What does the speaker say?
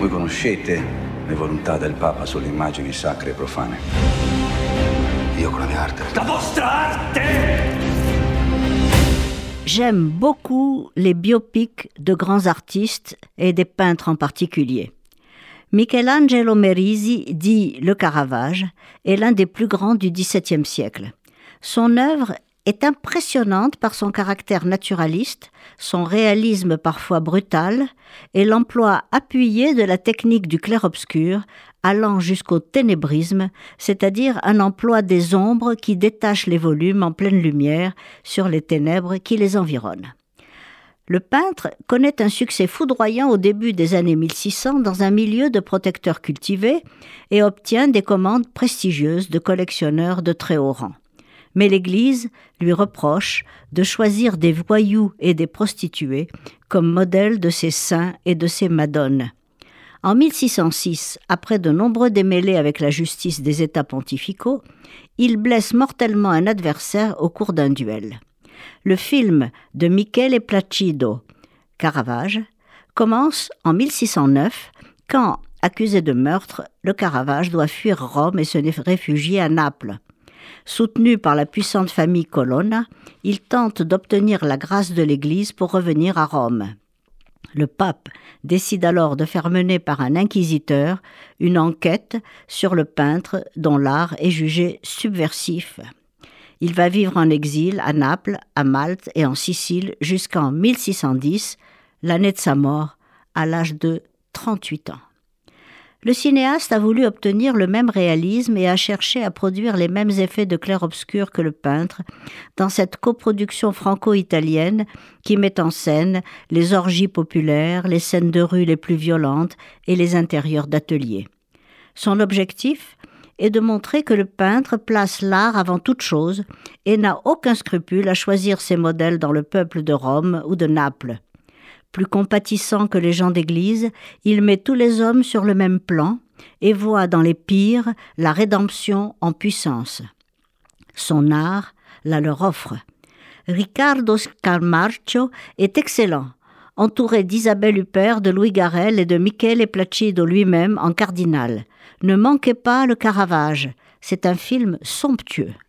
Voi conoscete le volontà del Papa sulle immagini sacre e profane? Io con la mia arte. La vostra arte? J'aime beaucoup les biopics de grands artistes et des peintres en particulier. Michelangelo Merisi, dit le Caravage, est l'un des plus grands du XVIIe siècle. Son œuvre est impressionnante par son caractère naturaliste, son réalisme parfois brutal et l'emploi appuyé de la technique du clair-obscur allant jusqu'au ténébrisme, c'est-à-dire un emploi des ombres qui détachent les volumes en pleine lumière sur les ténèbres qui les environnent. Le peintre connaît un succès foudroyant au début des années 1600 dans un milieu de protecteurs cultivés et obtient des commandes prestigieuses de collectionneurs de très haut rang mais l'Église lui reproche de choisir des voyous et des prostituées comme modèle de ses saints et de ses madones. En 1606, après de nombreux démêlés avec la justice des États pontificaux, il blesse mortellement un adversaire au cours d'un duel. Le film de Michele Placido, Caravage, commence en 1609 quand, accusé de meurtre, le Caravage doit fuir Rome et se réfugier à Naples. Soutenu par la puissante famille Colonna, il tente d'obtenir la grâce de l'Église pour revenir à Rome. Le pape décide alors de faire mener par un inquisiteur une enquête sur le peintre dont l'art est jugé subversif. Il va vivre en exil à Naples, à Malte et en Sicile jusqu'en 1610, l'année de sa mort, à l'âge de 38 ans. Le cinéaste a voulu obtenir le même réalisme et a cherché à produire les mêmes effets de clair-obscur que le peintre dans cette coproduction franco-italienne qui met en scène les orgies populaires, les scènes de rue les plus violentes et les intérieurs d'ateliers. Son objectif est de montrer que le peintre place l'art avant toute chose et n'a aucun scrupule à choisir ses modèles dans le peuple de Rome ou de Naples. Plus compatissant que les gens d'Église, il met tous les hommes sur le même plan et voit dans les pires la rédemption en puissance. Son art la leur offre. Riccardo Scamarcio est excellent, entouré d'Isabelle Huppert, de Louis Garel et de Michele Placido lui-même en cardinal. Ne manquez pas le Caravage, c'est un film somptueux.